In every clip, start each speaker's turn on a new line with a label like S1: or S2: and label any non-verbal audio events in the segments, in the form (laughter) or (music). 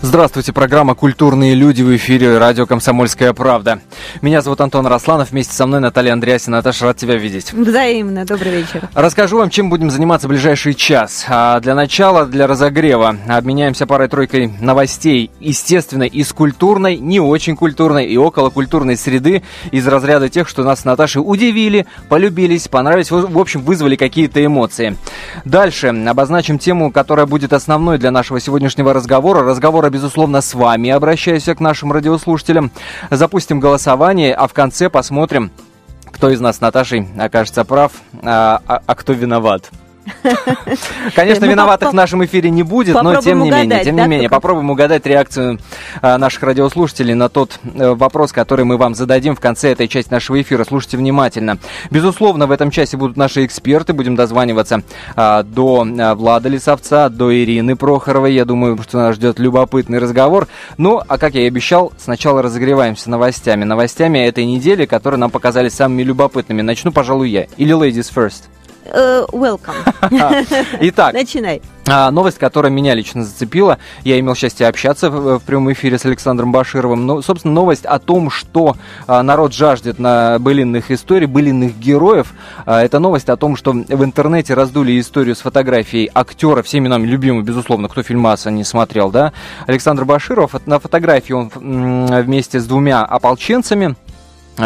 S1: Здравствуйте, программа «Культурные люди» в эфире радио «Комсомольская правда». Меня зовут Антон Росланов, вместе со мной Наталья Андреасина. Наташа, рад тебя видеть.
S2: Взаимно, добрый вечер.
S1: Расскажу вам, чем будем заниматься в ближайший час. А для начала, для разогрева, обменяемся парой-тройкой новостей, естественно, из культурной, не очень культурной и около культурной среды, из разряда тех, что нас с Наташей удивили, полюбились, понравились, в общем, вызвали какие-то эмоции. Дальше обозначим тему, которая будет основной для нашего сегодняшнего разговора. Разговор безусловно, с вами. Обращаюсь к нашим радиослушателям. Запустим голосование, а в конце посмотрим, кто из нас с Наташей окажется прав, а, а, а кто виноват. (laughs) Конечно, ну, виноватых в нашем эфире не будет, но тем не менее, тем не менее, попробуем угадать реакцию а, наших радиослушателей на тот э, вопрос, который мы вам зададим в конце этой части нашего эфира. Слушайте внимательно. Безусловно, в этом часе будут наши эксперты. Будем дозваниваться а, до а, Влада Лисовца, до Ирины Прохоровой. Я думаю, что нас ждет любопытный разговор. Ну, а как я и обещал, сначала разогреваемся новостями. Новостями этой недели, которые нам показались самыми любопытными. Начну, пожалуй, я. Или ladies first?
S2: Uh, welcome. (laughs)
S1: Итак,
S2: начинай.
S1: А, новость, которая меня лично зацепила, я имел счастье общаться в, прямом эфире с Александром Башировым. Ну, собственно, новость о том, что а, народ жаждет на былинных историй, былинных героев. А, это новость о том, что в интернете раздули историю с фотографией актера, всеми нами любимого, безусловно, кто фильмаса не смотрел, да, Александр Баширов. На фотографии он вместе с двумя ополченцами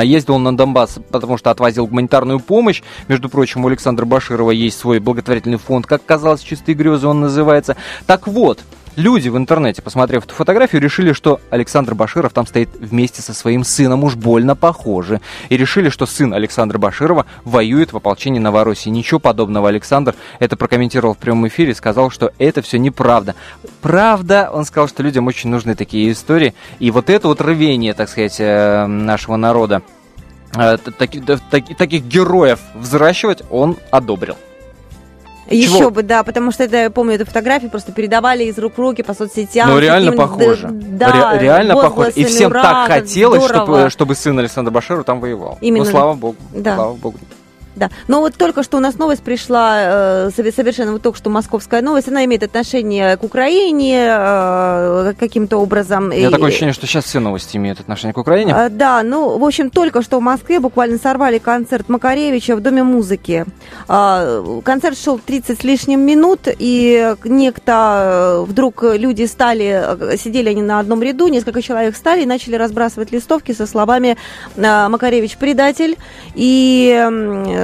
S1: ездил он на Донбасс, потому что отвозил гуманитарную помощь. Между прочим, у Александра Баширова есть свой благотворительный фонд, как казалось, «Чистые грезы» он называется. Так вот, Люди в интернете, посмотрев эту фотографию, решили, что Александр Баширов там стоит вместе со своим сыном, уж больно похожи. И решили, что сын Александра Баширова воюет в ополчении Новороссии. Ничего подобного Александр это прокомментировал в прямом эфире, сказал, что это все неправда. Правда, он сказал, что людям очень нужны такие истории. И вот это вот рвение, так сказать, э, нашего народа, э, таких, таких героев взращивать он одобрил.
S2: Еще Чего? бы, да, потому что это, я помню эту фотографию, просто передавали из рук в руки по соцсетям.
S1: Ну, реально похоже. Да, Ре- реально похоже. И всем ура, так хотелось, чтобы, чтобы сын Александра Баширова там воевал. Именно. Ну, слава богу. Да. Слава богу.
S2: Да, но вот только что у нас новость пришла, э, совершенно вот только что московская новость, она имеет отношение к Украине э, каким-то образом.
S1: Меня такое ощущение, что сейчас все новости имеют отношение к Украине.
S2: Э, да, ну, в общем, только что в Москве буквально сорвали концерт Макаревича в Доме музыки. Концерт шел 30 с лишним минут, и некто, вдруг люди стали, сидели они на одном ряду, несколько человек стали и начали разбрасывать листовки со словами «Макаревич предатель», и Э,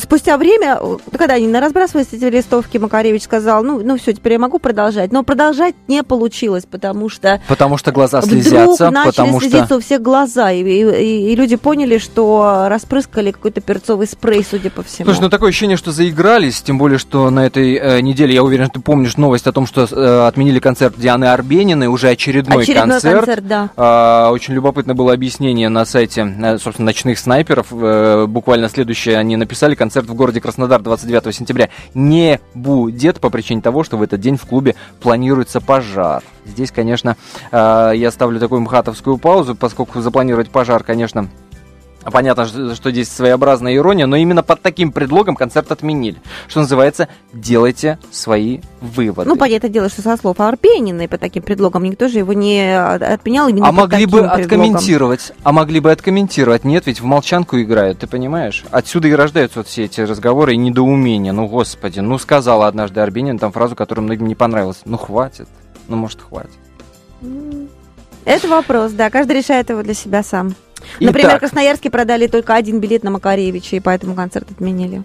S2: спустя время, когда они разбрасывались эти листовки, Макаревич сказал, ну, ну все, теперь я могу продолжать. Но продолжать не получилось, потому что...
S1: Потому что глаза слезятся.
S2: Вдруг
S1: потому
S2: слезиться что... у всех глаза, и, и, и люди поняли, что распрыскали какой-то перцовый спрей, судя по всему.
S1: Слушай, ну такое ощущение, что заигрались, тем более, что на этой э, неделе, я уверен, ты помнишь новость о том, что э, отменили концерт Дианы Арбениной, уже очередной,
S2: очередной
S1: концерт.
S2: концерт да.
S1: Э, очень любопытно было объяснение на сайте, э, собственно, ночных снайперов. Э, буквально следующее они написали, концерт в городе Краснодар 29 сентября не будет по причине того, что в этот день в клубе планируется пожар. Здесь, конечно, э, я ставлю такую мхатовскую паузу, поскольку запланировать пожар, конечно, Понятно, что здесь своеобразная ирония, но именно под таким предлогом концерт отменили. Что называется, делайте свои выводы.
S2: Ну, понятное дело, что со слов Арбениной под таким предлогом никто же его не отменял именно
S1: А могли бы предлогом. откомментировать, а могли бы откомментировать. Нет, ведь в молчанку играют, ты понимаешь? Отсюда и рождаются вот все эти разговоры и недоумения. Ну, господи, ну, сказала однажды Арбенин там фразу, которая многим не понравилась. Ну, хватит. Ну, может, хватит.
S2: Это вопрос, да. Каждый решает его для себя сам. Например, Итак. Красноярске продали только один билет на Макаревича, и поэтому концерт отменили.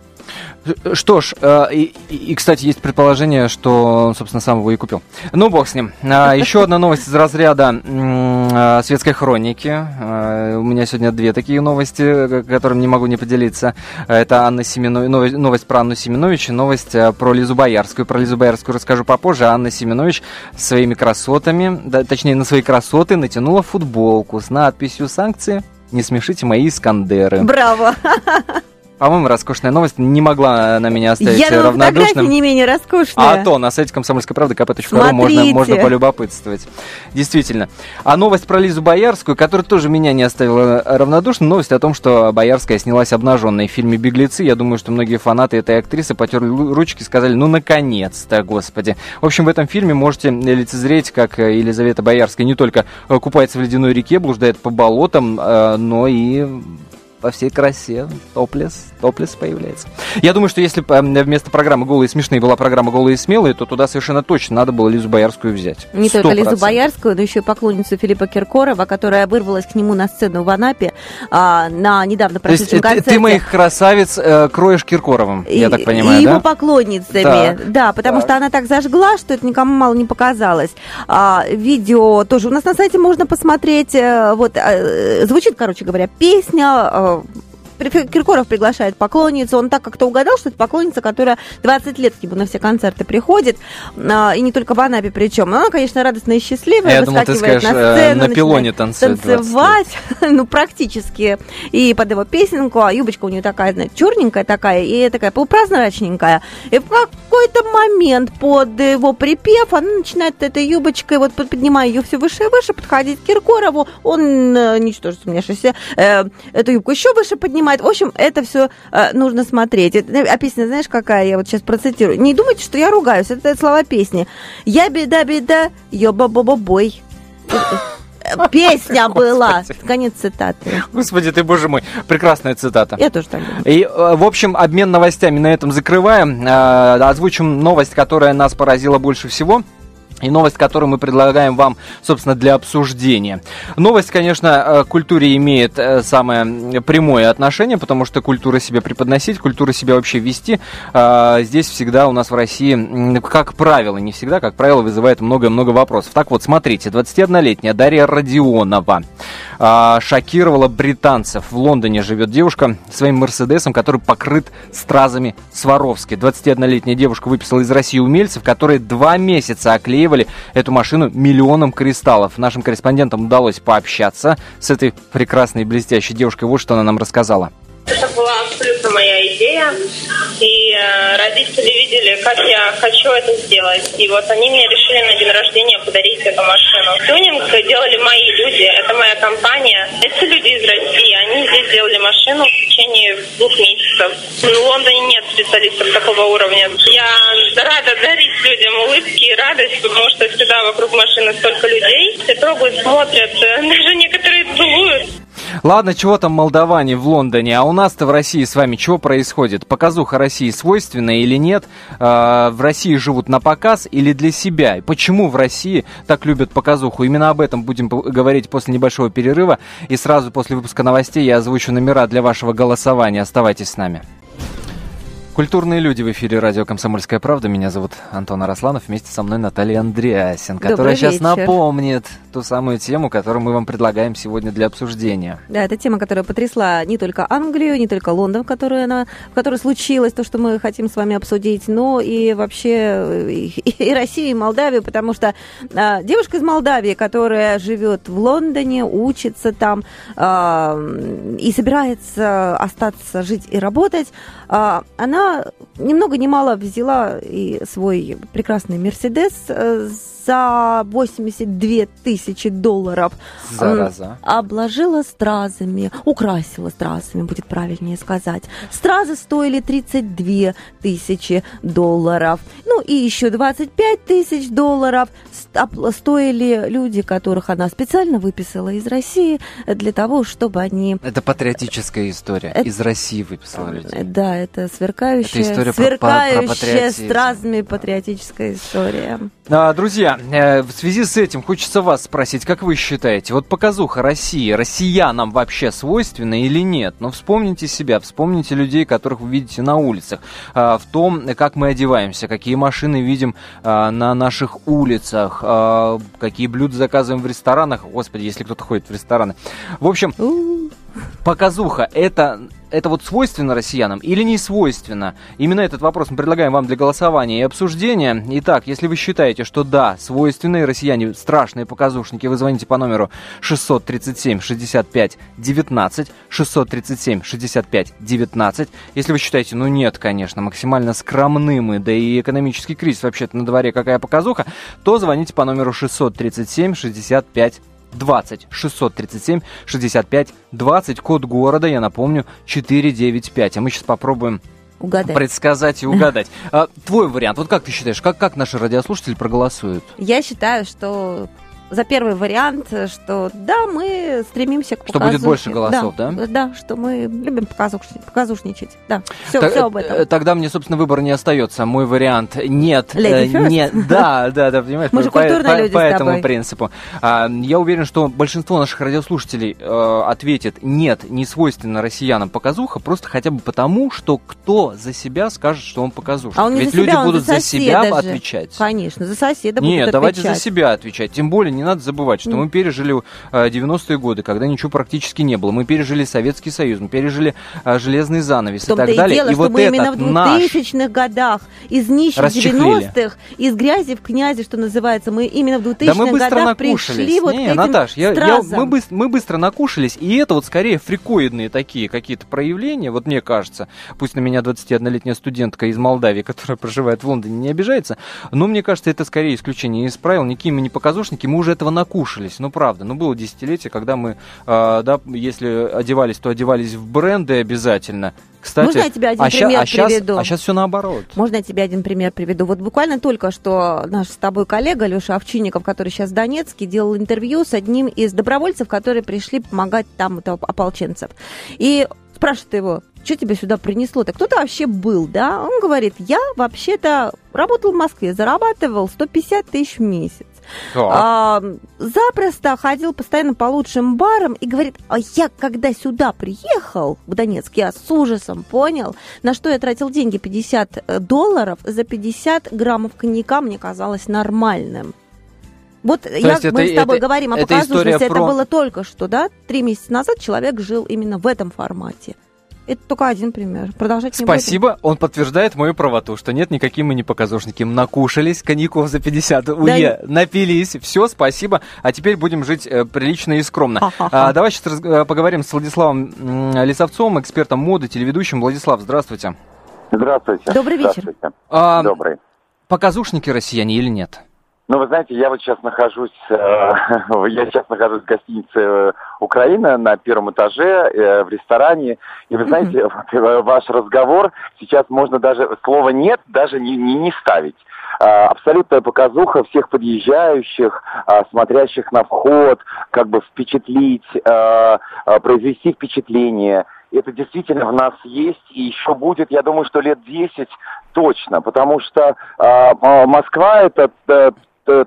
S1: Что ж, э, и, и, кстати, есть предположение, что он, собственно, сам его и купил. Ну, бог с ним. А, еще одна новость из разряда э, светской хроники. Э, у меня сегодня две такие новости, которыми не могу не поделиться. Это Анна Семенович, новость про Анну Семенович и новость про Лизу Боярскую. Про Лизу Боярскую расскажу попозже. Анна Семенович своими красотами, точнее, на свои красоты натянула футболку с надписью «Санкции». Не смешите мои Искандеры.
S2: Браво!
S1: По-моему, роскошная новость не могла на меня оставить
S2: Я
S1: равнодушным.
S2: фотография не менее роскошная.
S1: А то на сайте комсомольской правды kp.ру можно, можно полюбопытствовать. Действительно. А новость про Лизу Боярскую, которая тоже меня не оставила равнодушным, новость о том, что Боярская снялась обнаженной в фильме «Беглецы». Я думаю, что многие фанаты этой актрисы потерли ручки и сказали, ну, наконец-то, господи. В общем, в этом фильме можете лицезреть, как э, Елизавета Боярская не только э, купается в ледяной реке, блуждает по болотам, э, но и во всей красе топлес, топлес появляется. Я думаю, что если бы э, вместо программы «Голые и смешные» была программа «Голые и смелые», то туда совершенно точно надо было Лизу Боярскую взять.
S2: Не только Лизу
S1: 100%.
S2: Боярскую, но еще и поклонницу Филиппа Киркорова, которая вырвалась к нему на сцену в Анапе а, на недавно прошедшем
S1: э, ты,
S2: концерте.
S1: ты моих красавиц э, кроешь Киркоровым, я
S2: И-
S1: так понимаю,
S2: и
S1: да?
S2: его поклонницами,
S1: Так.
S2: да, потому
S1: Так.
S2: что она так зажгла, что это никому мало не показалось. А, видео тоже у нас на сайте можно посмотреть. э, Вот э, звучит, короче говоря, песня. Э, При- Киркоров приглашает поклонницу. Он так как-то угадал, что это поклонница, которая 20 лет к нему на все концерты приходит. а, И не только в Анапе причем. Она, конечно, радостная и счастливая.
S1: Я думал, ты
S2: выскакивает
S1: скажешь,
S2: на
S1: э,
S2: сцену,
S1: на пилоне танцует 20 лет.
S2: танцевать, (laughs) ну, практически. И под его песенку, а юбочка у нее такая, знаете, черненькая такая, и такая полупрозрачненькая. И в какой-то момент под его припев она начинает этой юбочкой, вот под- поднимая ее все выше и выше, подходить к Киркорову. Он, э, ничтоже сумняшися, э, эту юбку еще выше поднимает. В общем, это все нужно смотреть. Это, а песня, знаешь, какая? Я вот сейчас процитирую. Не думайте, что я ругаюсь. Это слова песни. Я беда-беда, ёба-боба-бой. Песня (laughs) была. Конец цитаты.
S1: Господи ты, боже мой, прекрасная цитата.
S2: Я тоже так думаю.
S1: И, э, в общем, обмен новостями на этом закрываем. Э, Озвучим новость, которая нас поразила больше всего. И новость, которую мы предлагаем вам, собственно, для обсуждения. Новость, конечно, э, культуре имеет э, самое прямое отношение, потому что культура себя преподносить, культура себя вообще вести, э, здесь всегда у нас в России, как правило, не всегда, как правило, вызывает много-много вопросов. Так вот, смотрите, 21-летняя Дарья Родионова шокировала британцев. В Лондоне живет девушка своим Мерседесом, который покрыт стразами Сваровски. 21-летняя девушка выписала из России умельцев, которые два месяца оклеивали эту машину миллионом кристаллов. Нашим корреспондентам удалось пообщаться с этой прекрасной блестящей девушкой. Вот что она нам рассказала.
S3: Это была абсолютно моя идея. И э, родители видели, как я хочу это сделать. И вот они мне решили на день рождения подарить эту машину. Тюнинг делали мои люди. Это моя компания. Эти люди из России, они здесь делали машину в течение двух месяцев. В Лондоне нет специалистов такого уровня. Я рада дарить людям улыбки и радость, потому что всегда вокруг машины столько людей. Все трогают, смотрят, (laughs) даже некоторые целуют.
S1: Ладно, чего там молдаване в Лондоне, а у нас-то в России с вами чего происходит? Показуха России свойственна или нет? Э, в России живут на показ или для себя? И почему в России так любят показуху? Именно об этом будем говорить после небольшого перерыва. И сразу после выпуска новостей я озвучу номера для вашего голосования. Оставайтесь с нами. Культурные люди в эфире радио «Комсомольская правда». Меня зовут Антон Арасланов. Вместе со мной Наталья Андреасин, которая сейчас напомнит ту самую тему, которую мы вам предлагаем сегодня для обсуждения.
S2: Да, это тема, которая потрясла не только Англию, не только Лондон, в которой, она, в которой случилось то, что мы хотим с вами обсудить, но и вообще и, и Россию, и Молдавию, потому что а, девушка из Молдавии, которая живет в Лондоне, учится там а, и собирается остаться жить и работать, а, она ни много ни мало взяла и свой прекрасный Мерседес э, за 82 тысячи долларов.
S1: Зараза.
S2: Обложила стразами, украсила стразами, будет правильнее сказать. Стразы стоили 32 тысячи долларов. Ну и еще 25 тысяч долларов стоили люди, которых она специально выписала из России для того, чтобы они...
S1: Это патриотическая история.
S2: Это-
S1: Из России выписала людей.
S2: Да, это сверкающая,
S1: Это история про- про- про
S2: сверкающая
S1: патриотизм.
S2: стразами патриотическая история.
S1: А, друзья, э, в связи с этим хочется вас спросить, как вы считаете, вот показуха России, россиянам вообще свойственна или нет? Ну, вспомните себя, вспомните людей, которых вы видите на улицах, а, в том, как мы одеваемся, какие машины видим а, на наших улицах, какие блюда заказываем в ресторанах. Господи, если кто-то ходит в рестораны. В общем, показуха это это вот свойственно россиянам или не свойственно? Именно этот вопрос мы предлагаем вам для голосования и обсуждения. Итак, если вы считаете, что да, свойственные россияне страшные показушники, вы звоните по номеру 637 65 19 637 65 19. Если вы считаете, ну нет, конечно, максимально скромны мы, да и экономический кризис вообще-то на дворе какая показуха, то звоните по номеру 637 65 20 637 65 20. Код города, я напомню, 495. А мы сейчас попробуем
S2: Угадать.
S1: предсказать и (laughs) угадать. А, твой вариант, вот как ты считаешь, как, как наши радиослушатели проголосуют?
S2: Я считаю, что за первый вариант, что да, мы стремимся к
S1: Что будет больше голосов, да?
S2: Да, что мы любим показушничать. показушничать. Да, все,
S1: Так,
S2: все об этом.
S1: э, Тогда мне, собственно, выбор не остается. Мой вариант нет.
S2: Lady
S1: э, нет. (laughs) Да, да, да, понимаешь,
S2: Мы же культурные
S1: по-
S2: люди
S1: по этому принципу. А, я уверен, что большинство наших радиослушателей э, ответит нет, не свойственно россиянам показуха, просто хотя бы потому, что кто за себя скажет, что он показушник.
S2: А он
S1: Ведь люди
S2: себя,
S1: будут
S2: за
S1: себя
S2: же.
S1: отвечать.
S2: Конечно, за соседа
S1: Нет,
S2: будут
S1: давайте за себя отвечать. Тем более не надо забывать, что мы пережили э, 90-е годы, когда ничего практически не было. Мы пережили Советский Союз, мы пережили э, железный занавес и так
S2: и
S1: далее.
S2: дело,
S1: и
S2: что
S1: вот
S2: мы
S1: этот
S2: именно в
S1: наш
S2: 2000-х годах из нищих
S1: Расчехлили.
S2: 90-х, из грязи в князи, что называется, мы именно в 2000-х
S1: Да мы быстро
S2: годах
S1: накушались.
S2: пришли вот
S1: не,
S2: к этим
S1: Наташ, я, я- мы, быс- мы быстро накушались, и это вот скорее фрикоидные такие какие-то проявления, вот мне кажется. Пусть на меня 21-летняя студентка из Молдавии, (laughs) которая проживает в Лондоне, не обижается, но мне кажется, это скорее исключение из правил. Никакие мы не показушники, мы уже этого накушались. Ну, правда, ну, было десятилетие, когда мы, э, да, если одевались, то одевались в бренды обязательно. Кстати,
S2: Можно я тебе один
S1: а ща-
S2: пример
S1: а щас-
S2: приведу?
S1: а сейчас все наоборот.
S2: Можно я тебе один пример приведу? Вот буквально только что наш с тобой коллега Леша Овчинников, который сейчас в Донецке, делал интервью с одним из добровольцев, которые пришли помогать там ополченцев. И спрашивает его, что тебя сюда принесло-то? Кто ты вообще был, да? Он говорит, я вообще-то работал в Москве, зарабатывал 150 тысяч в месяц. А, запросто ходил постоянно по лучшим барам и говорит, а я когда сюда приехал в Донецк, я с ужасом понял, на что я тратил деньги 50 долларов за 50 граммов коньяка мне казалось нормальным. Вот я,
S1: есть
S2: мы
S1: это-
S2: с тобой
S1: это-
S2: говорим о
S1: это
S2: показушности, это
S1: про-
S2: было только что, да? Три месяца назад человек жил именно в этом формате. Это только один пример. Продолжать не будем.
S1: Спасибо, он подтверждает мою правоту, что нет, никакие мы не показушники. Накушались коньяков за 50, уе, напились, все, спасибо. А теперь будем жить э, прилично и скромно. А, давай сейчас раз- э, поговорим с Владиславом м, Лисовцовым, экспертом моды, телеведущим. Владислав, здравствуйте.
S4: Здравствуйте.
S2: Добрый вечер.
S4: Здравствуйте.
S1: А,
S4: Добрый.
S1: показушники россияне или нет?
S4: Ну, вы знаете, я вот сейчас нахожусь, э, (laughs) я сейчас нахожусь в гостинице э, Украина на первом этаже э, в ресторане, и вы (laughs) знаете, э, ваш разговор сейчас можно даже слово нет даже не не, не ставить. А, Абсолютная показуха всех подъезжающих, а, смотрящих на вход, как бы впечатлить, а, произвести впечатление. Это действительно в нас есть и еще будет, я думаю, что лет 10 точно, потому что а, Москва это э,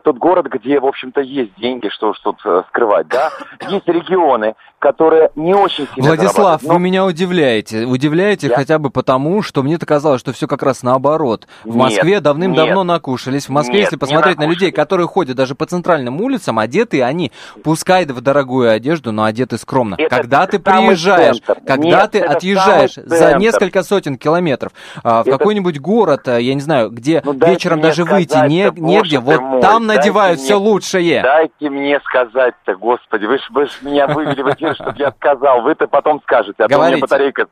S4: тот город, где, в общем-то, есть деньги, что ж тут э, скрывать, да. (laughs) Есть регионы, которые не очень сильно
S1: Владислав,
S4: зарабатывают,
S1: вы
S4: но-
S1: меня удивляете. Удивляете
S4: Я?
S1: хотя бы потому, что мне-то казалось, что все как раз наоборот. В Москве давным-давно накушались. В Москве,
S4: Нет,
S1: если посмотреть на людей, которые ходят даже по центральным улицам, одеты они, пускай в дорогую одежду, но одеты скромно.
S4: Это
S1: когда ты приезжаешь,
S4: центр.
S1: когда
S4: Нет,
S1: ты отъезжаешь за несколько сотен километров а, в
S4: Это-
S1: какой-нибудь город, а, я не знаю, где
S4: Ну,
S1: вечером даже выйти не, негде, вот
S4: мой,
S1: там надевают
S4: мне-
S1: все лучшее.
S4: Дайте мне сказать-то, господи, вы ж, вы ж меня вывели в эфир, чтобы я сказал, вы-то потом скажете, а то у
S1: Говорите.
S4: меня батарейка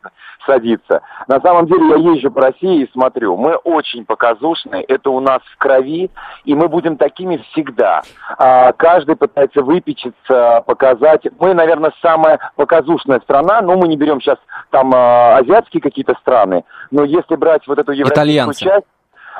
S4: садится. На самом деле я езжу по России и смотрю, мы очень показушные, это у нас в крови, и мы будем такими всегда. А, каждый пытается выпечиться, показать. Мы, наверное, самая показушная страна, ну, мы не берем сейчас там а, азиатские какие-то страны, но если брать вот эту европейскую
S1: Итальянцы.
S4: часть,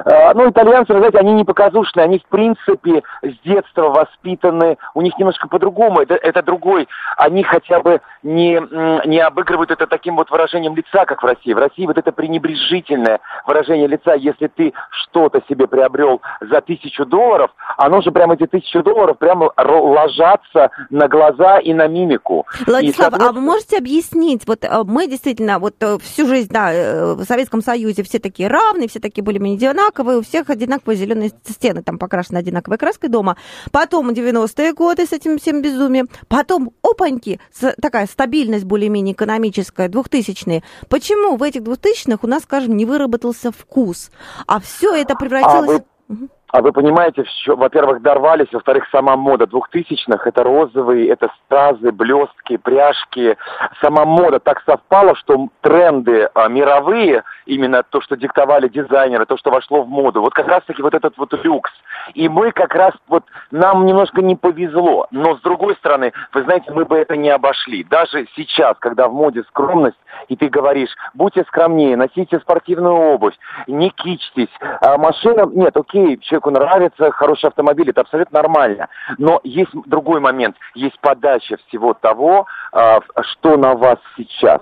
S4: Ну, итальянцы, вы знаете, они не показушные, они, в принципе, с детства воспитаны, у них немножко по-другому, это, это другой, они хотя бы не, не обыгрывают это таким вот выражением лица, как в России. В России вот это пренебрежительное выражение лица, если ты что-то себе приобрел за тысячу долларов, оно же прямо эти тысячу долларов прямо ложатся на глаза и на мимику.
S2: Владислав, а вы
S4: соответственно,
S2: можете объяснить, вот э, мы действительно вот э, всю жизнь, да, э, в Советском Союзе все такие равные, все такие более-менее одинаковые, одинаковые, у всех одинаковые зеленые стены, там покрашены одинаковой краской дома. Потом 90-е годы с этим всем безумием. Потом, опаньки, такая стабильность более-менее экономическая, 2000-е. Почему в этих 2000-х у нас, скажем, не выработался вкус? А все это превратилось...
S4: А вы... А вы понимаете, во-первых, дорвались, во-вторых, сама мода двухтысячных, это розовые, это стразы, блестки, пряжки. Сама мода так совпала, что тренды а, мировые, именно то, что диктовали дизайнеры, то, что вошло в моду, вот как раз-таки вот этот вот люкс. И мы как раз, вот нам немножко не повезло, но с другой стороны, вы знаете, мы бы это не обошли. Даже сейчас, когда в моде скромность, и ты говоришь, будьте скромнее, носите спортивную обувь, не кичьтесь, а машина, нет, окей, человеку нравится хороший автомобиль, это абсолютно нормально. Но есть другой момент, есть подача всего того, а, что на вас сейчас.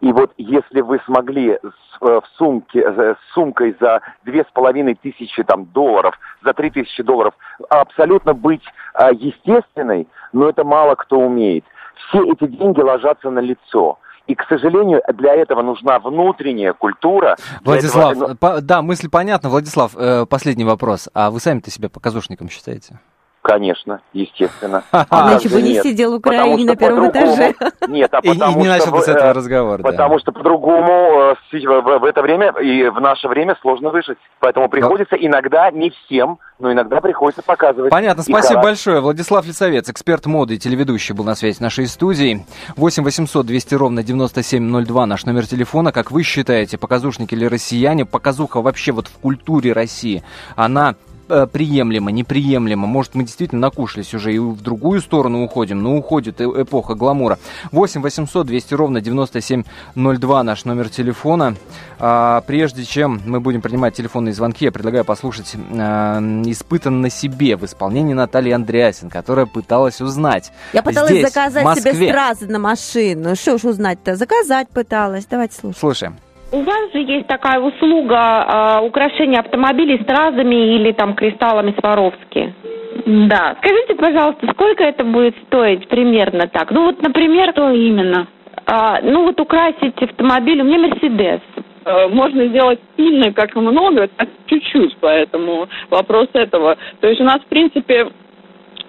S4: И вот если вы смогли э, в сумке, с сумкой за две с половиной тысячи там, долларов, за три тысячи долларов абсолютно быть а, естественной, но это мало кто умеет. Все эти деньги ложатся на лицо. И, к сожалению, для этого нужна внутренняя культура.
S1: Владислав, этого... по, да, мысль понятна. Владислав, э, последний вопрос. А вы сами-то себя показушником считаете?
S4: Конечно, естественно. (laughs)
S2: А иначе бы не сидел в Украине на первом этаже. (laughs)
S4: Нет, а потому
S1: и, и не начал бы с этого разговора.
S4: Потому что по-другому э, в это время и в наше время сложно выжить. Поэтому приходится иногда, не всем, но иногда приходится показывать.
S1: Понятно, спасибо большое. Владислав Лицовец, эксперт моды и телеведущий, был на связи с нашей студией. 8 800 200 ровно 9702 наш номер телефона. Как вы считаете, показушники или россияне? Показуха вообще вот в культуре России, она Э, приемлемо, неприемлемо. Может, мы действительно накушались уже и в другую сторону уходим, но уходит эпоха гламура. 8 800 200 ровно 9702 наш номер телефона. А, прежде чем мы будем принимать телефонные звонки, я предлагаю послушать а, «Испытан на себе» в исполнении Натальи Андреасин, которая пыталась узнать.
S2: Я пыталась здесь, заказать себе стразы на машину. Что уж узнать-то? Заказать пыталась. Давайте слушаем.
S1: Слушаем.
S5: У вас же есть такая услуга э, украшения автомобилей стразами или там кристаллами Сваровски. Да. Скажите, пожалуйста, сколько это будет стоить примерно так? Ну вот, например...
S6: Что именно?
S5: А, ну вот украсить автомобиль, у меня Мерседес.
S6: Э, можно сделать сильно, как много, так чуть-чуть, поэтому вопрос этого. То есть у нас, в принципе,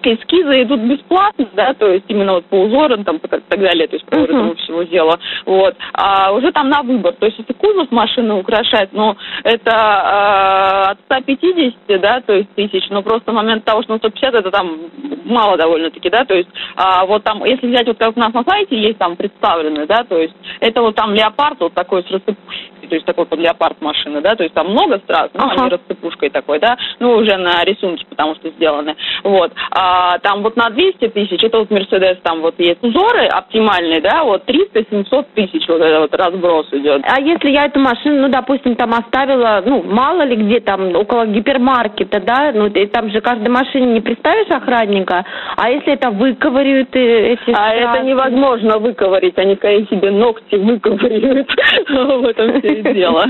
S6: эскизы идут бесплатно, да, то есть именно вот по узорам там и так далее, то есть по uh-huh. этому всего дела, вот, а уже там на выбор, то есть если кузов машины украшать, ну, это э, от 150, да, то есть тысяч, но просто момент того, что ну, 150 это там мало довольно-таки, да, то есть а, вот там, если взять вот как у нас на сайте есть там представлены, да, то есть это вот там леопард вот такой с рассыпушкой, то есть такой под леопард машины, да, то есть там много страз, ну, ага. они рассыпушкой такой, да, ну, уже на рисунке, потому что сделаны, вот, а, там вот на 200 тысяч, это вот Мерседес, там вот есть узоры оптимальные, да, вот 300-700 тысяч вот этот вот разброс идет.
S5: А если я эту машину, ну, допустим, там оставила, ну, мало ли где там, около гипермаркета, да, ну, и там же каждой машине не представишь охранника, а если это выковыривают эти...
S6: А это невозможно выковырить, они скорее себе ногти выковыривают, (laughs) в этом все и дело.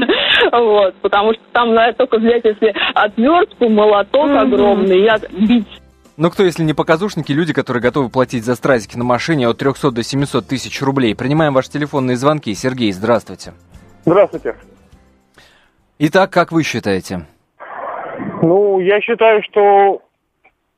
S6: Вот, потому что там надо только взять, если отвертку, молоток огромный, я бить
S1: но кто, если не показушники, люди, которые готовы платить за стразики на машине от 300 до 700 тысяч рублей. Принимаем ваши телефонные звонки. Сергей, здравствуйте.
S7: Здравствуйте.
S1: Итак, как вы считаете?
S7: Ну, я считаю, что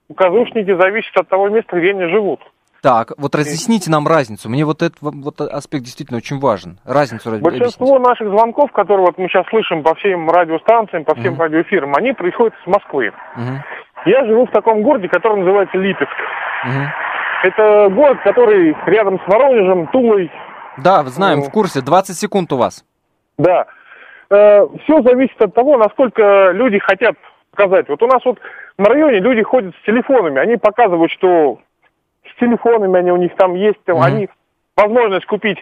S7: показушники зависят от того места, где они живут.
S1: Так, вот разъясните нам разницу. Мне вот этот вот аспект действительно очень важен. Разницу
S7: Большинство объясните. наших звонков, которые вот мы сейчас слышим по всем радиостанциям, по всем uh-huh. радиоэфирам, они происходят с Москвы. Uh-huh. Я живу в таком городе, который называется Липецк. Угу. Это город, который рядом с Воронежем, Тулой.
S1: Да, знаем, ну, в курсе. 20 секунд у вас.
S7: Да. Э, все зависит от того, насколько люди хотят показать. Вот у нас вот в районе люди ходят с телефонами, они показывают, что телефонами они у них там есть, там, mm они возможность купить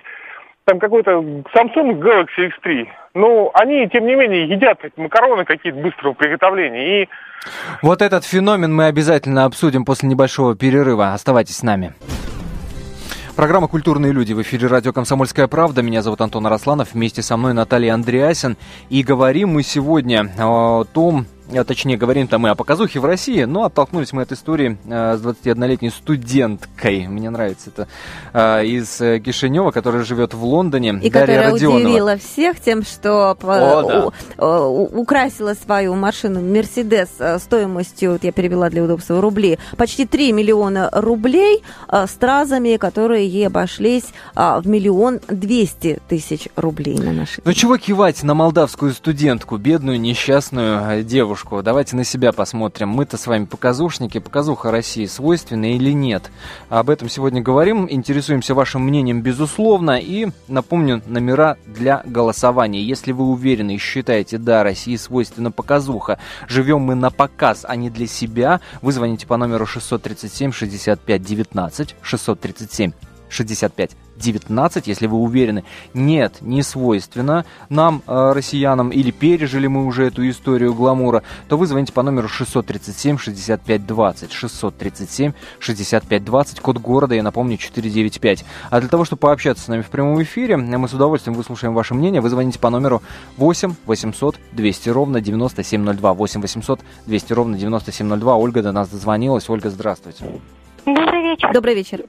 S7: там какой-то Samsung Galaxy X3. Ну, они, тем не менее, едят макароны какие-то быстрого приготовления. И...
S1: Вот этот феномен мы обязательно обсудим после небольшого перерыва. Оставайтесь с нами. Программа «Культурные люди» в эфире радио «Комсомольская правда». Меня зовут Антон Арасланов. Вместе со мной Наталья Андреасин. И говорим мы сегодня о том, точнее, говорим там мы о показухе в России, но оттолкнулись мы от истории э, с 21-летней студенткой. Мне нравится это. Э, из э, Кишинева, которая живет в Лондоне.
S2: И Дарья которая Родионова. удивила всех тем, что О, да. украсила свою машину Мерседес стоимостью, вот я перевела для удобства, рубли, почти 3 миллиона рублей стразами, которые ей обошлись в миллион двести тысяч рублей на наши.
S1: Ну чего кивать на молдавскую студентку, бедную несчастную девушку? Девушку. Давайте на себя посмотрим. Мы-то с вами показушники. Показуха России свойственна или нет? Об этом сегодня говорим. Интересуемся вашим мнением, безусловно. И напомню, номера для голосования. Если вы уверены и считаете, да, России свойственна показуха, живем мы на показ, а не для себя, вы звоните по номеру 637 65 19 637 65 19, если вы уверены, нет, не свойственно нам, э, россиянам, или пережили мы уже эту историю гламура, то вы звоните по номеру 637 65 20. 637 65 20, код города, я напомню, 495. А для того, чтобы пообщаться с нами в прямом эфире, мы с удовольствием выслушаем ваше мнение. Вы звоните по номеру 8 800 200 ровно 9702. 8 800 200 ровно 9702. Ольга до нас дозвонилась. Ольга, здравствуйте.
S8: Добрый вечер.
S2: Добрый вечер.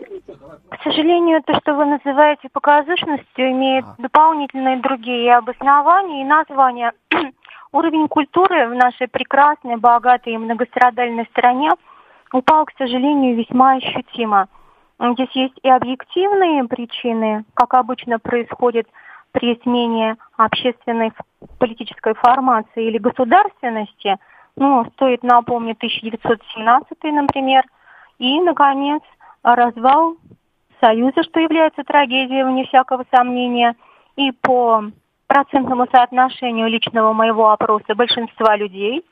S8: К сожалению, то, что вы называете показушностью, имеет а. дополнительные другие обоснования и названия. (clears throat) Уровень культуры в нашей прекрасной, богатой и многострадальной стране упал, к сожалению, весьма ощутимо. Здесь есть и объективные причины, как обычно происходит при смене общественной политической формации или государственности. Ну, стоит напомнить 1917, например. И, наконец, развал Союза, что является трагедией, вне всякого сомнения, и по процентному соотношению личного моего опроса большинства людей.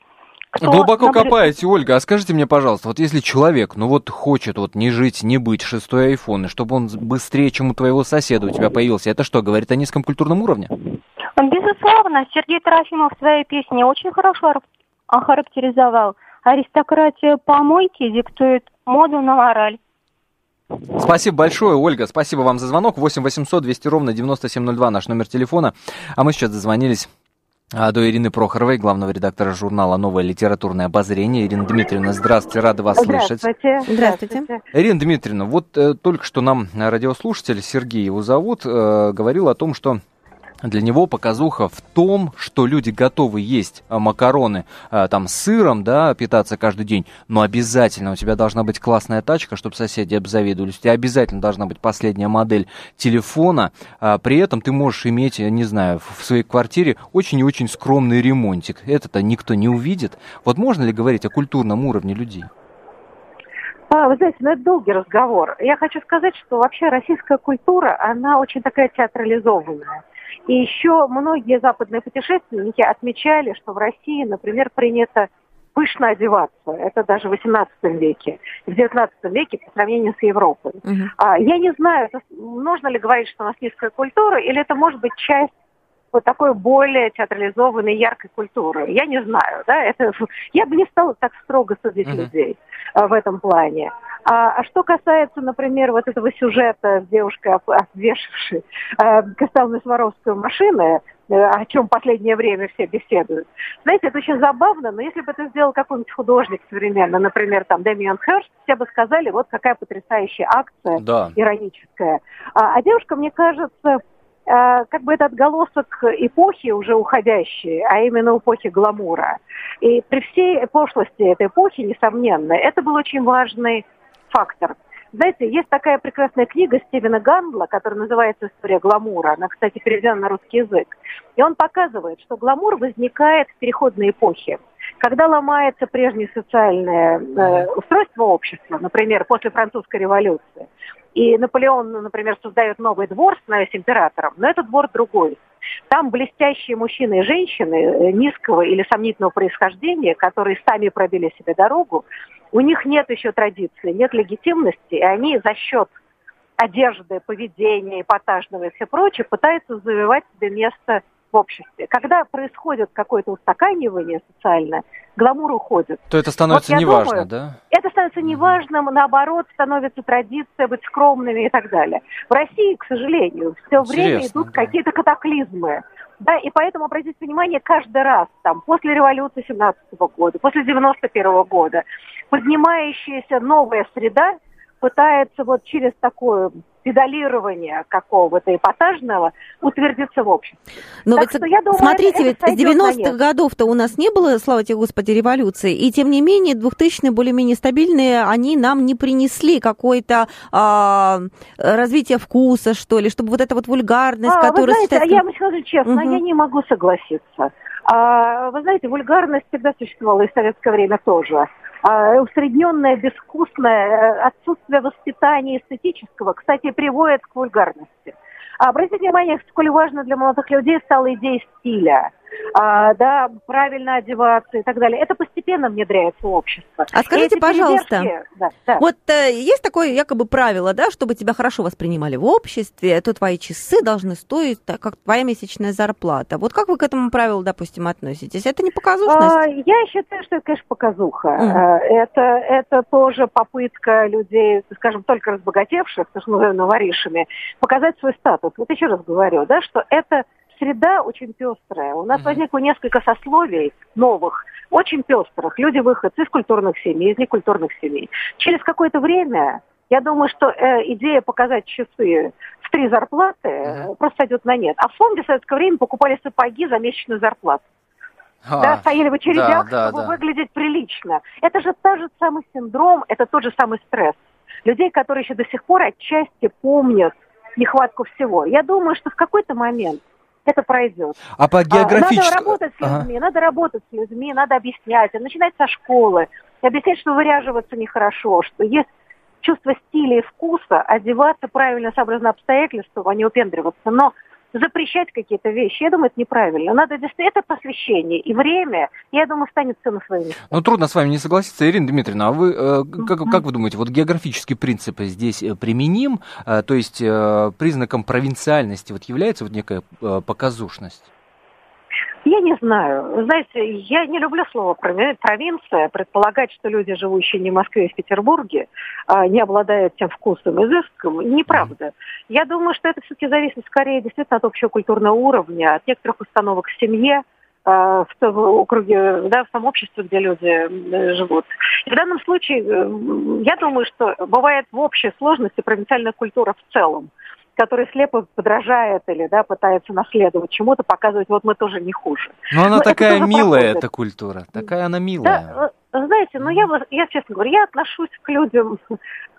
S1: Кто Глубоко наблюд... копаете, Ольга. А скажите мне, пожалуйста, вот если человек, ну вот хочет вот не жить, не быть, шестой айфон, и чтобы он быстрее, чем у твоего соседа у тебя появился, это что, говорит о низком культурном уровне?
S8: Безусловно. Сергей Трофимов в своей песне очень хорошо охарактеризовал. Аристократия помойки диктует моду на мораль.
S1: Спасибо большое, Ольга. Спасибо вам за звонок. 8 800 200 ровно 9702 наш номер телефона. А мы сейчас дозвонились а, до Ирины Прохоровой, главного редактора журнала «Новое литературное обозрение». Ирина Дмитриевна, здравствуйте, рада вас
S8: слышать.
S2: Здравствуйте. Здравствуйте.
S1: Ирина Дмитриевна, вот э, только что нам радиослушатель, Сергей его зовут, э, говорил о том, что для него показуха в том, что люди готовы есть а, макароны а, там с сыром, да, питаться каждый день, но обязательно у тебя должна быть классная тачка, чтобы соседи обзавидовались. У тебя обязательно должна быть последняя модель телефона. А, при этом ты можешь иметь, не знаю, в своей квартире очень и очень скромный ремонтик. Это-то никто не увидит. Вот можно ли говорить о культурном уровне людей?
S9: А, вы знаете, ну это долгий разговор. Я хочу сказать, что вообще российская культура, она очень такая театрализованная. И еще многие западные путешественники отмечали, что в России, например, принято пышно одеваться. Это даже в XVIII веке. В XIX веке по сравнению с Европой. Uh-huh. А, я не знаю, нужно ли говорить, что у нас низкая культура, или это может быть часть вот такой более театрализованной, яркой культуры. Я не знаю, да, это, я бы не стала так строго судить uh-huh. людей а, в этом плане. А, а что касается, например, вот этого сюжета с девушкой, обвешившей э, кристаллную Сваровскую машину, э, о чем последнее время все беседуют. Знаете, это очень забавно, но если бы это сделал какой-нибудь художник современно, например, там Дэмиан Херст, все бы сказали, вот какая потрясающая акция да. ироническая. А, а девушка, мне кажется, как бы это отголосок эпохи уже уходящей, а именно эпохи гламура. И при всей пошлости этой эпохи, несомненно, это был очень важный фактор. Знаете, есть такая прекрасная книга Стивена Гандла, которая называется «История гламура». Она, кстати, переведена на русский язык. И он показывает, что гламур возникает в переходной эпохе. Когда ломается прежнее социальное э, устройство общества, например, после французской революции, и Наполеон, например, создает новый двор, становясь императором, но этот двор другой. Там блестящие мужчины и женщины э, низкого или сомнительного происхождения, которые сами пробили себе дорогу, у них нет еще традиции, нет легитимности, и они за счет одежды, поведения, эпатажного и все прочее пытаются завоевать себе место в обществе. Когда происходит какое-то устаканивание социальное, гламур уходит.
S1: То это становится вот, неважно, да?
S9: Это становится неважным, наоборот, становится традиция быть скромными и так далее. В России, к сожалению, все время идут какие-то катаклизмы. Да, и поэтому, обратите внимание, каждый раз, там, после революции 17 года, после 91 года, поднимающаяся новая среда пытается вот через такое педалирования какого-то эпатажного утвердиться в обществе.
S2: Но так ведь, я думаю, смотрите, это, это ведь с 90-х годов-то у нас не было, слава тебе, Господи, революции, и тем не менее 2000-е более-менее стабильные, они нам не принесли какое-то а, развитие вкуса, что ли, чтобы вот эта вот вульгарность, а, которая...
S9: Вы знаете, а я вам скажу честно, угу. я не могу согласиться. А, вы знаете, вульгарность всегда существовала и в советское время тоже. А, усредненное, безвкусное, э, отсутствие воспитания эстетического, кстати, приводит к вульгарности. А обратите внимание, сколь важно для молодых людей стала идея стиля а, да, правильно одеваться и так далее. Это постепенно внедряется в общество.
S2: А скажите, пожалуйста, да, да. вот э, есть такое якобы правило, да, чтобы тебя хорошо воспринимали в обществе, то твои часы должны стоить так, как твоя месячная зарплата. Вот как вы к этому правилу, допустим, относитесь? Это не показушность? А,
S9: я считаю, что это, конечно, показуха. Mm. Это, это тоже попытка людей, скажем, только разбогатевших, то, что называем новоришами, показать свой статус. Вот еще раз говорю, да, что это среда очень пестрая. У нас mm-hmm. возникло несколько сословий новых, очень пестрых. Люди выходцы из культурных семей, из некультурных семей. Через какое-то время, я думаю, что э, идея показать часы в три зарплаты mm-hmm. просто сойдет на нет. А в фонде в советское время покупали сапоги за месячную зарплату. А, да, стояли в очередях, да, да, чтобы да. выглядеть прилично. Это же тот же самый синдром, это тот же самый стресс. Людей, которые еще до сих пор отчасти помнят нехватку всего. Я думаю, что в какой-то момент это пройдет.
S1: А по географическому...
S9: Надо работать с людьми, ага. надо работать с людьми, надо объяснять, начинать со школы, объяснять, что выряживаться нехорошо, что есть чувство стиля и вкуса, одеваться правильно сообразно обстоятельствам, а не упендриваться. Но запрещать какие-то вещи, я думаю, это неправильно. Надо действительно, это посвящение и время, я думаю, станет все на свои места.
S1: Ну, трудно с вами не согласиться, Ирина Дмитриевна, а вы, э, как, как вы думаете, вот географический принцип здесь э, применим, э, то есть э, признаком провинциальности вот является вот некая показушность?
S9: Я не знаю. Знаете, я не люблю слово провинция. Предполагать, что люди, живущие не в Москве, а в Петербурге, а, не обладают тем вкусом изыском, неправда. Я думаю, что это все-таки зависит скорее действительно от общего культурного уровня, от некоторых установок в семье, а, в округе, да, в том обществе, где люди живут. И в данном случае, э, я думаю, что бывает в общей сложности провинциальная культура в целом который слепо подражает или да, пытается наследовать чему-то, показывать, вот мы тоже не хуже.
S1: Но она Но такая милая, эта культура, такая она милая.
S9: Да, знаете, ну я, я честно говорю, я отношусь к людям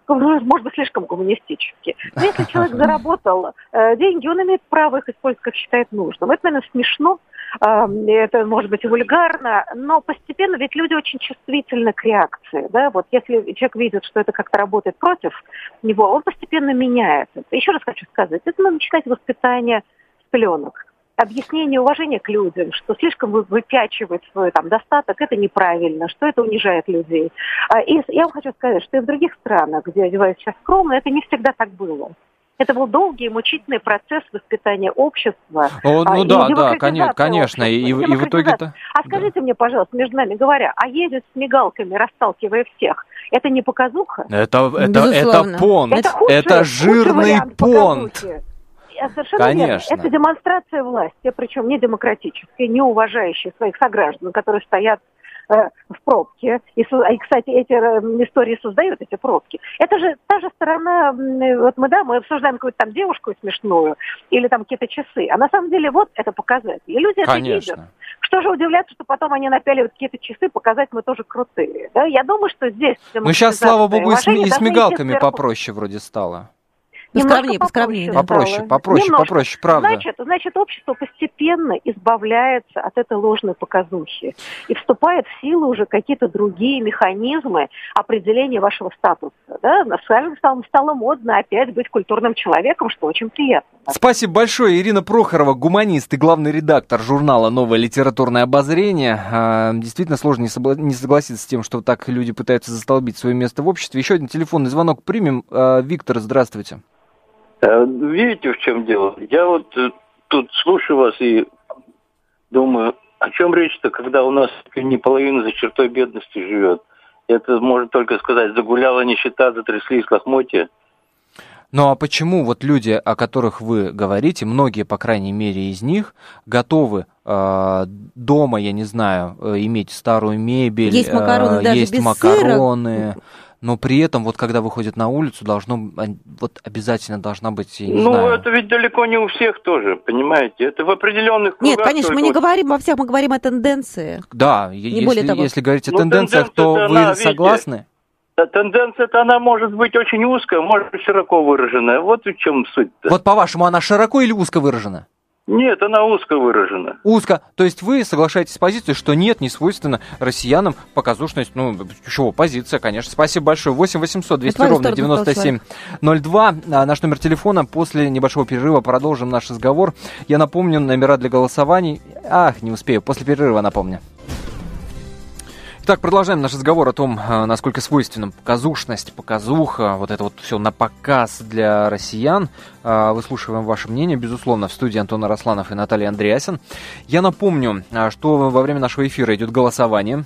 S9: может быть, слишком гуманистически. Но если человек (laughs) заработал э, деньги, он имеет право их использовать, как считает нужным. Это, наверное, смешно, э, это может быть вульгарно, но постепенно ведь люди очень чувствительны к реакции. Да? Вот если человек видит, что это как-то работает против него, он постепенно меняется. Еще раз хочу сказать, это надо начинать воспитание с пеленок объяснение уважения к людям, что слишком выпячивать свой там достаток, это неправильно, что это унижает людей. А, и я вам хочу сказать, что и в других странах, где одевают сейчас скромно, это не всегда так было. Это был долгий мучительный процесс воспитания общества.
S1: О, ну а, да, да, конечно, конечно. И, и, в итоге-то...
S9: А скажите да. мне, пожалуйста, между нами говоря, а ездить с мигалками, расталкивая всех, это не показуха?
S1: Это, это, это понт, это, худший, это жирный понт. Показухи.
S9: А совершенно Конечно. верно. Это демонстрация власти, причем не демократической, не уважающей своих сограждан, которые стоят э, в пробке. И, и, кстати, эти э, истории создают эти пробки. Это же та же сторона, вот мы, да, мы обсуждаем какую-то там девушку смешную или там какие-то часы. А на самом деле вот это показатель. И люди Конечно. это видят. Что же удивляться, что потом они напяливают какие-то часы, показать мы тоже крутые. Да? Я думаю, что здесь...
S1: Ну, сейчас, слава богу, и с, и с мигалками попроще вроде стало.
S2: Поскромнее, поскромнее.
S1: Попроще, попроще, Немножко. попроще, правда.
S9: Значит, значит, общество постепенно избавляется от этой ложной показухи и вступает в силу уже какие-то другие механизмы определения вашего статуса. Да? Насколько стало, стало модно опять быть культурным человеком, что очень приятно.
S1: Спасибо большое. Ирина Прохорова, гуманист и главный редактор журнала «Новое литературное обозрение». А, действительно сложно не согласиться с тем, что так люди пытаются застолбить свое место в обществе. Еще один телефонный звонок примем. А, Виктор, здравствуйте.
S10: Э, видите, в чем дело? Я вот э, тут слушаю вас и думаю, о чем речь-то, когда у нас не половина за чертой бедности живет? Это можно только сказать, загуляла нищета, затряслись лохмотья.
S1: Ну а почему вот люди, о которых вы говорите, многие, по крайней мере, из них готовы э, дома, я не знаю, э, иметь старую мебель,
S2: есть макароны,
S1: э,
S2: даже
S1: есть
S2: без
S1: макароны,
S2: сыра.
S1: Но при этом вот когда выходят на улицу, должно вот обязательно должна быть, я не
S10: ну,
S1: знаю.
S10: это ведь далеко не у всех тоже, понимаете? Это в определенных кругах.
S2: Нет, конечно, мы не
S10: вот-
S2: говорим о всех, мы говорим о тенденции.
S1: Да,
S2: Не
S1: если,
S2: более того.
S1: если говорить о
S10: Ну,
S1: тенденциях, то вы
S10: она,
S1: согласны?
S10: Тенденция-то она может быть очень узкая, может быть широко выраженная. Вот в чем суть-то.
S1: Вот по-вашему, она широко или узко выражена?
S10: Нет, она узко выражена.
S1: Узко. То есть вы соглашаетесь с позицией, что нет, не свойственно россиянам показушность, ну, чего, позиция, конечно. Спасибо большое. 8 800 200
S2: твою
S1: ровно
S2: сторону стал
S1: 9702. А, Наш номер телефона. После небольшого перерыва продолжим наш разговор. Я напомню, номера для голосований. Ах, не успею. После перерыва напомню. Итак, продолжаем наш разговор о том, э, насколько свойственна показушность, показуха, вот это вот все на показ для россиян. Э, Выслушиваем ваше мнение, безусловно, в студии Антона Росланов и Наталья Андреасин. Я напомню, э, что во время нашего эфира идет голосование.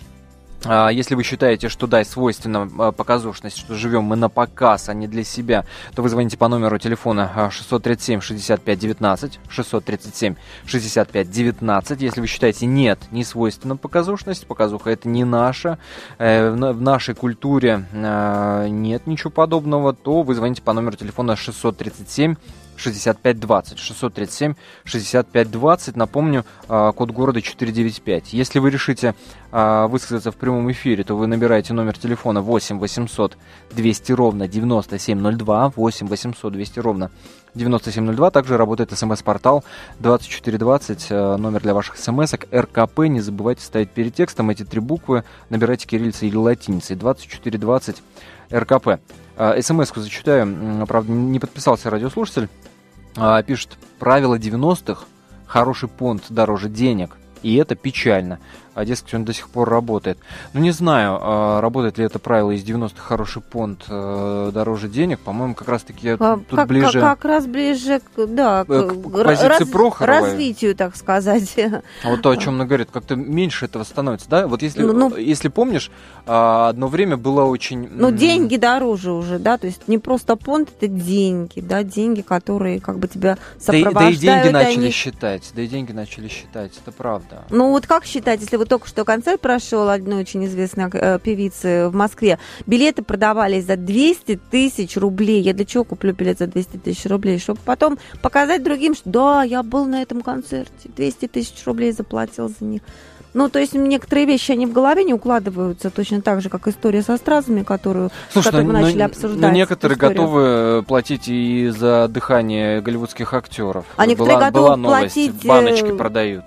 S1: А, Если вы считаете, что да, свойственна а, показушность, что живем мы на показ, а не для себя, то вы звоните по номеру телефона а, 637 65 19, 637 65 19. Если вы считаете нет, не свойственна показушность, показуха это не наша, э, в на- в нашей культуре нет ничего подобного, то вы звоните по номеру телефона 637 6520. 637 6520. Напомню, а, код города 495. Если вы решите а, высказаться в прямом эфире, то вы набираете номер телефона 8 800 200 ровно 9702. 8 800 200 ровно 9702. Также работает смс-портал 2420. э, Номер для ваших смс РКП. Не забывайте ставить перед текстом эти три буквы. Набирайте кириллицей или латиницей. 2420 РКП. А, СМС-ку зачитаю. Правда, не подписался радиослушатель. А, Пишет, правило 90-х, хороший понт дороже денег. И это печально. А дескать, он до сих пор работает. Ну, не знаю, а, работает ли это правило из 90-х хороший понт э, дороже денег. По-моему, как раз-таки
S2: А,
S1: тут
S2: как,
S1: ближе...
S2: как, как раз ближе к, да, к,
S1: Э, к- к позиции Прохоровой.
S2: развитию, так сказать.
S1: А Вот то, о чем она говорит, как-то меньше этого становится, да? Вот если,
S2: Ну, ну-
S1: если помнишь, а, одно время было очень...
S2: Ну, деньги дороже уже, да, то есть не просто понт, это деньги, да, деньги, которые как бы тебя
S1: Да и,
S2: сопровождают.
S1: да и деньги начали
S2: они-
S1: считать, да и деньги начали считать, это правда.
S2: Ну вот как считать, если вот только что концерт прошел одной очень известной э, певицы в Москве, билеты продавались за 200 тысяч рублей. Я для чего куплю билет за 200 тысяч рублей? Чтобы потом показать другим, что да, я был на этом концерте, 200 тысяч рублей заплатил за них. Ну, то есть некоторые вещи, они в голове не укладываются, точно так же, как история со стразами, которую,
S1: Слушай,
S2: которую
S1: ну,
S2: мы начали
S1: ну,
S2: обсуждать.
S1: ну, некоторые
S2: историю.
S1: готовы э, платить и за дыхание голливудских актеров.
S2: А некоторые
S1: была,
S2: готовы
S1: была новость,
S2: платить,
S1: баночки
S2: э,
S1: продают.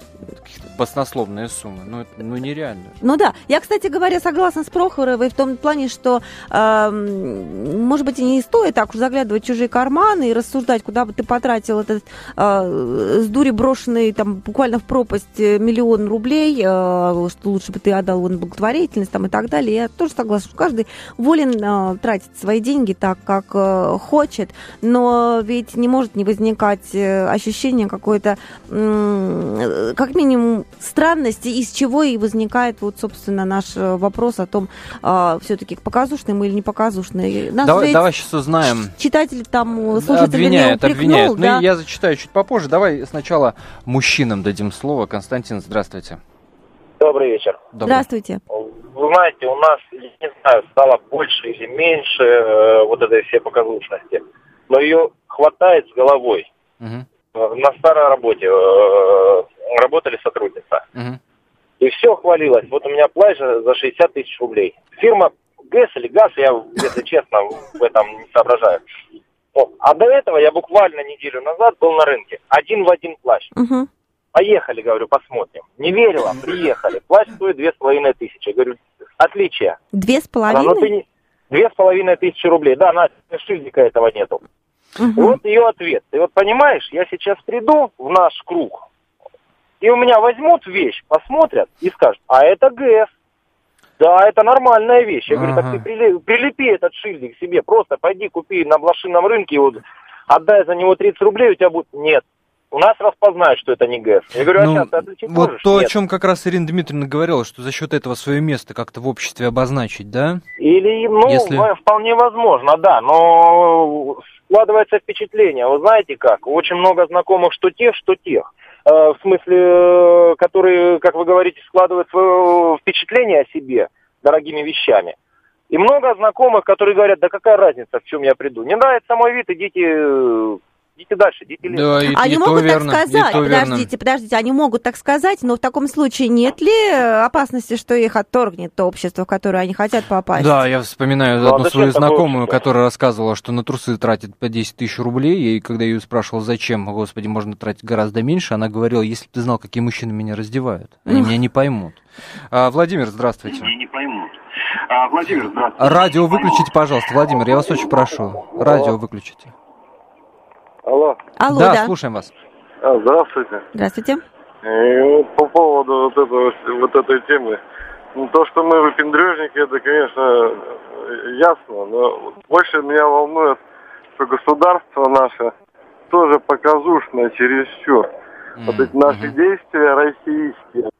S1: Баснословные суммы. Ну, ну нереально.
S2: Ну да, я, кстати говоря, согласна с Прохоровой в том плане, что, эм, может быть, и не стоит так уж заглядывать в чужие карманы и рассуждать, куда бы ты потратил этот э, с дури брошенный там буквально в пропасть э, миллион рублей, э, что лучше бы ты отдал его на благотворительность там, и так далее. Я тоже согласна, что каждый волен э, тратить свои деньги так, как э, хочет, но ведь не может не возникать э, ощущение какое-то, э, как минимум, странности, из чего и возникает вот, собственно, наш э, вопрос о том, все-таки показушный мы или не показушный. Нас
S1: давай, давай сейчас узнаем.
S2: читатель там, э, слушатель,
S1: обвиняет,
S2: вернее,
S1: обвиняет.
S2: упрекнул, да?
S1: Ну, я зачитаю чуть попозже. Давай сначала мужчинам дадим слово. Константин, здравствуйте.
S11: Добрый вечер.
S1: Добрый.
S2: Здравствуйте.
S11: Вы знаете, у нас, я не знаю, стало больше или меньше э, вот этой всей показушности, но ее хватает с головой. Э, На старой работе э, работали сотрудница.
S1: мгм.
S11: И все хвалилось. Вот у меня плащ за 60 тысяч рублей. Фирма ГЭС или ГАЗ, я, если честно, в этом не соображаю. Вот. А до этого я буквально неделю назад был на рынке. Один в один плащ. Поехали, говорю, посмотрим. Не верила, приехали. Плащ стоит две с половиной тысячи. Говорю, отличие.
S2: Две с
S11: ну,
S2: половиной?
S11: Две с половиной тысячи рублей. Да, на шильдика этого нету. И
S2: Мгм.
S11: вот ее ответ. Ты вот понимаешь, я сейчас приду в наш круг, и у меня возьмут вещь, посмотрят и скажут, а это ГЭС. Да, это нормальная вещь. Я говорю, так
S1: Ага.
S11: ты приле- прилепи этот шильдик себе, просто пойди купи на блошином рынке, вот, отдай за него 30 рублей, у тебя будет... Нет. у нас распознают, что это не ГЭС. Я говорю,
S1: Ну,
S11: а сейчас ты отличить
S1: вот
S11: можешь?
S1: то, о
S11: Нет.
S1: чем как раз Ирина Дмитриевна говорила, что за счет этого свое место как-то в обществе обозначить, да?
S11: Или, ну,
S1: Если-
S11: вполне возможно, да, но складывается впечатление, вы знаете как, очень много знакомых, что тех, что тех. Э, В смысле, э, которые, как вы говорите, складывают свое впечатление о себе дорогими вещами. И много знакомых, которые говорят, да какая разница, в чем я приду. Не нравится мой вид, идите, э, идите дальше, идите лесом.
S1: Да, и,
S2: Они
S1: и
S2: могут
S1: верно,
S2: так сказать,
S1: то верно.
S2: подождите, подождите, они могут так сказать, но в таком случае нет ли опасности, что их отторгнет то общество, в которое они хотят попасть?
S1: Да, я вспоминаю
S11: Ну, а
S1: одну свою знакомую,
S11: общество?
S1: которая рассказывала, что на трусы тратит по 10 тысяч рублей, и когда я ее спрашивал, зачем, господи, можно тратить гораздо меньше, она говорила, если бы ты знал, какие мужчины меня раздевают, они меня не поймут. А, Владимир, здравствуйте.
S12: не поймут. А, Владимир, здравствуйте.
S1: Радио выключите, пожалуйста, Владимир, я вас очень прошу. Радио выключите.
S7: Алло.
S2: Алло,
S1: да,
S2: да.
S1: слушаем вас.
S7: А, здравствуйте.
S2: Здравствуйте.
S7: И вот по поводу вот, этого, вот этой темы. Ну, То, что мы выпендрежники, это, конечно, э, ясно, но больше меня волнует, что государство наше тоже показушное чересчур. Вот эти наши действия российские.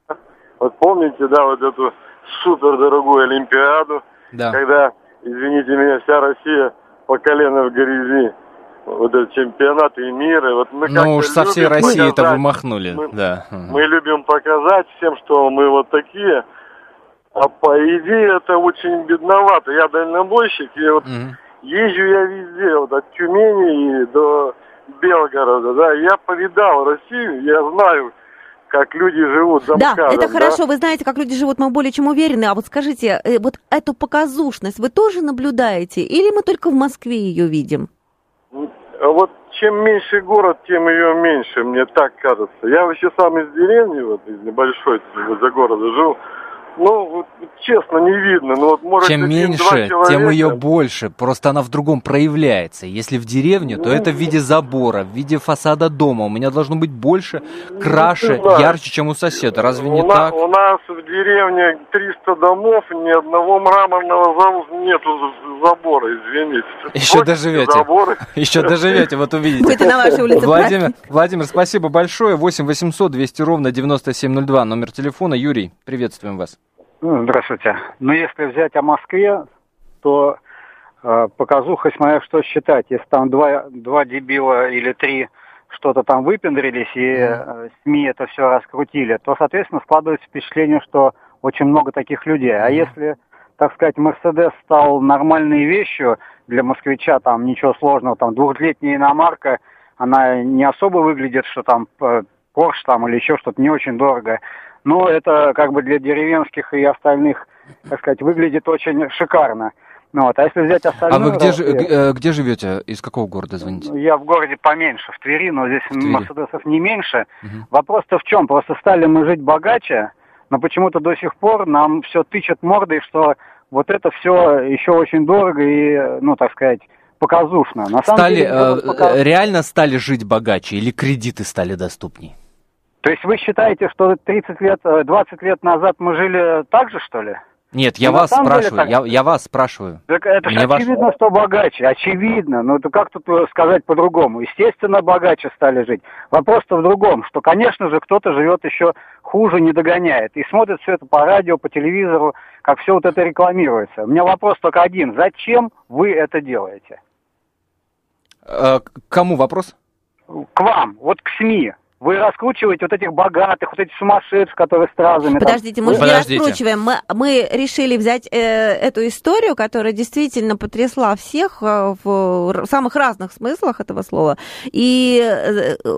S7: Вот помните, да, вот эту супердорогую Олимпиаду,
S1: Да.
S7: когда, извините меня, вся Россия по колено в грязи. Вот этот чемпионат и мира. Вот мы
S1: Ну
S7: как-то
S1: уж со всей
S7: любим
S1: России это
S7: показать.
S1: вы махнули,
S7: Мы-
S1: да.
S7: Мы любим показать всем, что мы вот такие. А по идее это очень бедновато. Я дальнобойщик, и вот
S1: Мгм.
S7: езжу я везде, вот от Тюмени до Белгорода, да. Я повидал Россию, я знаю, как люди живут за
S2: Да, это хорошо, вы знаете, как люди живут, мы более чем уверены. А вот скажите, э, вот эту показушность вы тоже наблюдаете? Или мы только в Москве ее видим?
S7: Вот чем меньше город, тем ее меньше, мне так кажется. Я вообще сам из деревни, вот из небольшой, за города жил. Ну, вот, честно, не видно. Ну, вот, может,
S1: Чем меньше, тем
S7: человека.
S1: ее больше. Просто она в другом проявляется. Если в деревне, то это в виде забора, в виде фасада дома. У меня должно быть больше, краше,
S7: Ну,
S1: ярче, чем у соседа. Разве не
S7: у, на-
S1: так?
S7: у нас в деревне 300 домов, ни одного мраморного зал- нету з- забора, извините.
S1: Еще
S7: Бросьте
S1: доживете.
S7: заборы. (laughs)
S1: Еще доживете, вот увидите.
S2: Будет на вашей улице
S1: Владимир. Владимир, спасибо большое. 8 800 200 ровно 9702. Номер телефона. Юрий, приветствуем вас.
S13: Ну, Здравствуйте. Ну, если взять о Москве, то э, показуха, смотря что считать. Если там два, два дебила или три что-то там выпендрились и э, СМИ это все раскрутили, то, соответственно, складывается впечатление, что очень много таких людей. А если, так сказать, Мерседес стал нормальной вещью для москвича, там ничего сложного, там двухлетняя иномарка, она не особо выглядит, что там э, Порш там или еще что-то не очень дорого. Но это как бы для деревенских и остальных, так сказать, выглядит очень шикарно. Ну, вот. А если взять
S1: А
S13: остальное...
S1: вы где, жи- г- э, где живете? Из какого города звоните?
S13: Я в городе поменьше, в Твери, но здесь
S1: Твери.
S13: Мерседесов не меньше. Вопрос-то в чем? Просто стали мы жить богаче, но почему-то до сих пор нам все тычет мордой, что вот это все еще очень дорого и, ну, так сказать, показушно. На самом
S1: Стали,
S13: деле,
S1: э,
S13: вот пока-
S1: э, реально стали жить богаче или кредиты стали доступней?
S13: То есть вы считаете, что 30 лет, э, 20 лет назад мы жили так же, что ли?
S1: Нет, я вас
S13: самом деле
S1: спрашиваю,
S13: так.
S1: я, я вас спрашиваю.
S13: Так это же
S1: Мне ваш-
S13: очевидно, что богаче, очевидно. Ну это как тут э, сказать по-другому? Естественно, богаче стали жить. Вопрос-то в другом, что, конечно же, кто-то живет еще хуже, не догоняет. И смотрит все это по радио, по телевизору, как все вот это рекламируется. У меня вопрос только один. Зачем вы это делаете?
S1: Э, к кому вопрос?
S13: К вам, вот к СМИ. Вы раскручиваете вот этих богатых, вот этих сумасшедших, которые стразами... там-
S2: Подождите, мы же не раскручиваем. Мы, мы решили взять э, эту историю, которая действительно потрясла всех э, в самых разных смыслах этого слова, и э, э,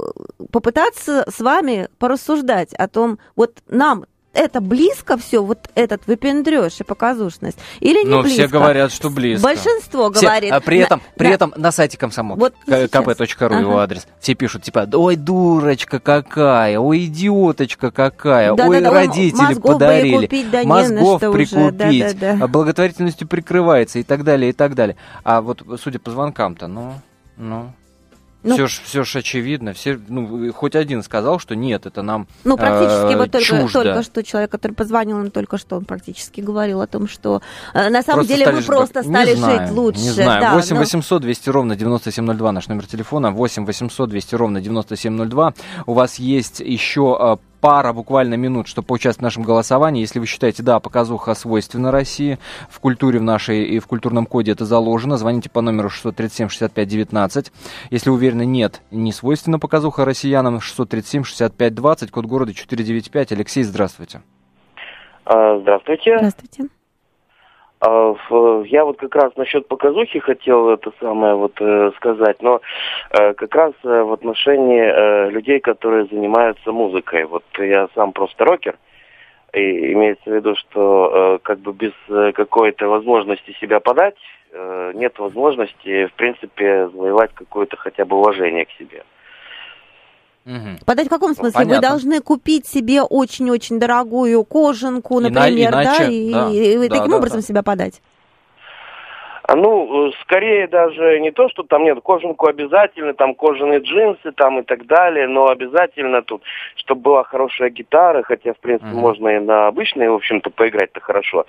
S2: попытаться с вами порассуждать о том, вот нам это близко все, вот этот выпендреж и показушность, или не
S1: Ну,
S2: близко?
S1: все говорят, что близко.
S2: Большинство
S1: Все,
S2: говорит.
S1: а при
S2: на-
S1: этом, при
S2: на-
S1: этом на сайте комсомол,
S2: Вот
S1: kp.ru его
S2: Ага.
S1: адрес, все пишут, типа, ой, дурочка какая, ой, идиоточка какая, ой,
S2: Да-да-да, ой,
S1: родители
S2: мозгов бы и
S1: подарили,
S2: купить, да
S1: мозгов
S2: что уже,
S1: прикупить,
S2: да-да-да.
S1: а благотворительностью прикрывается и так далее, и так далее. А вот, судя по звонкам-то, ну, ну... Ну, все ж, все ж очевидно. Все, ну, хоть один сказал, что нет, это нам
S2: Ну, практически
S1: э,
S2: вот только,
S1: чуждо.
S2: только что человек, который позвонил нам только что, он практически говорил о том, что э, на самом
S1: Просто
S2: деле
S1: жить-
S2: просто
S1: не
S2: стали
S1: знаю,
S2: жить лучше.
S1: Не знаю.
S2: да,
S1: 8
S2: но-
S1: 800 200 ровно 9702 наш номер телефона. 8 800 200 ровно 9702. У вас есть еще э, пара буквально минут, чтобы поучаствовать в нашем голосовании. Если вы считаете, да, показуха свойственна России, в культуре в нашей и в культурном коде это заложено, звоните по номеру 637-65-19. Если уверены, нет, не свойственна показуха россиянам, 637-65-20, код города 495. Алексей, здравствуйте.
S14: А, Здравствуйте.
S2: Здравствуйте.
S14: А, Я вот как раз насчет показухи хотел это самое вот э, сказать, но э, как раз э, в отношении людей, которые занимаются музыкой. Вот я сам просто рокер, и имеется в виду, что как бы без какой-то возможности себя подать нет возможности, в принципе, завоевать какое-то хотя бы уважение к себе.
S2: Подать в каком смысле?
S14: понятно.
S2: Вы должны купить себе очень-очень дорогую кожанку,
S14: Ина-
S2: например, да,
S14: иначе,
S2: и,
S14: да,
S2: и
S14: да,
S2: таким
S14: да,
S2: образом
S14: да.
S2: себя подать.
S14: А, Ну, э, скорее даже не то, что там нет кожанку обязательно, там кожаные джинсы там и так далее, но обязательно тут, чтобы была хорошая гитара, хотя, в принципе, можно и на обычной, в общем-то, поиграть-то хорошо.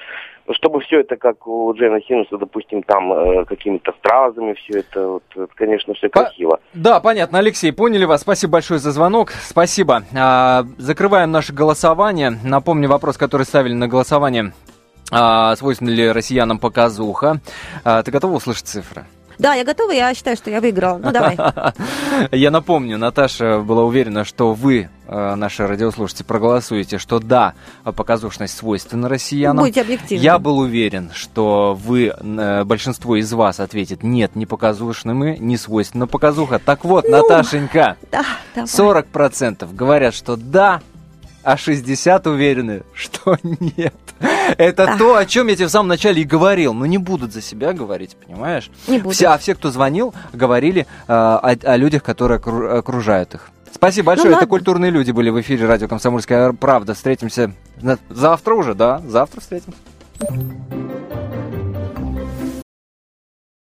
S14: Но чтобы все это, как у Джейна Синуса, допустим, там э, какими-то стразами, все это, вот, это, конечно, все красиво.
S1: Да, понятно, Алексей, поняли вас. Спасибо большое за звонок. Спасибо. А, закрываем наше голосование. Напомню вопрос, который ставили на голосование. А, свойственна ли россиянам показуха? А, ты готова услышать цифры?
S2: Да, я готова, я считаю, что я выиграла. Ну, давай. (laughs)
S1: Я напомню, Наташа была уверена, что вы, э, наши радиослушатели, проголосуете, что да, показушность свойственна россиянам.
S2: Будьте объективны.
S1: Я был уверен, что вы, э, большинство из вас ответит, нет, не показушны мы, не свойственна показуха. Так вот,
S2: Ну,
S1: Наташенька,
S2: Да, давай.
S1: 40% говорят, что да, а 60 уверены, что (laughs) нет. Это
S2: Да.
S1: то, о чем я тебе в самом начале и говорил. Но не будут за себя говорить, понимаешь?
S2: Не будут.
S1: Все, а все, кто звонил, говорили э, о, о людях, которые окру- окружают их. Спасибо большое. Это
S2: ладно.
S1: культурные люди были в эфире радио «Комсомольская правда». Встретимся завтра уже, да? Завтра встретимся.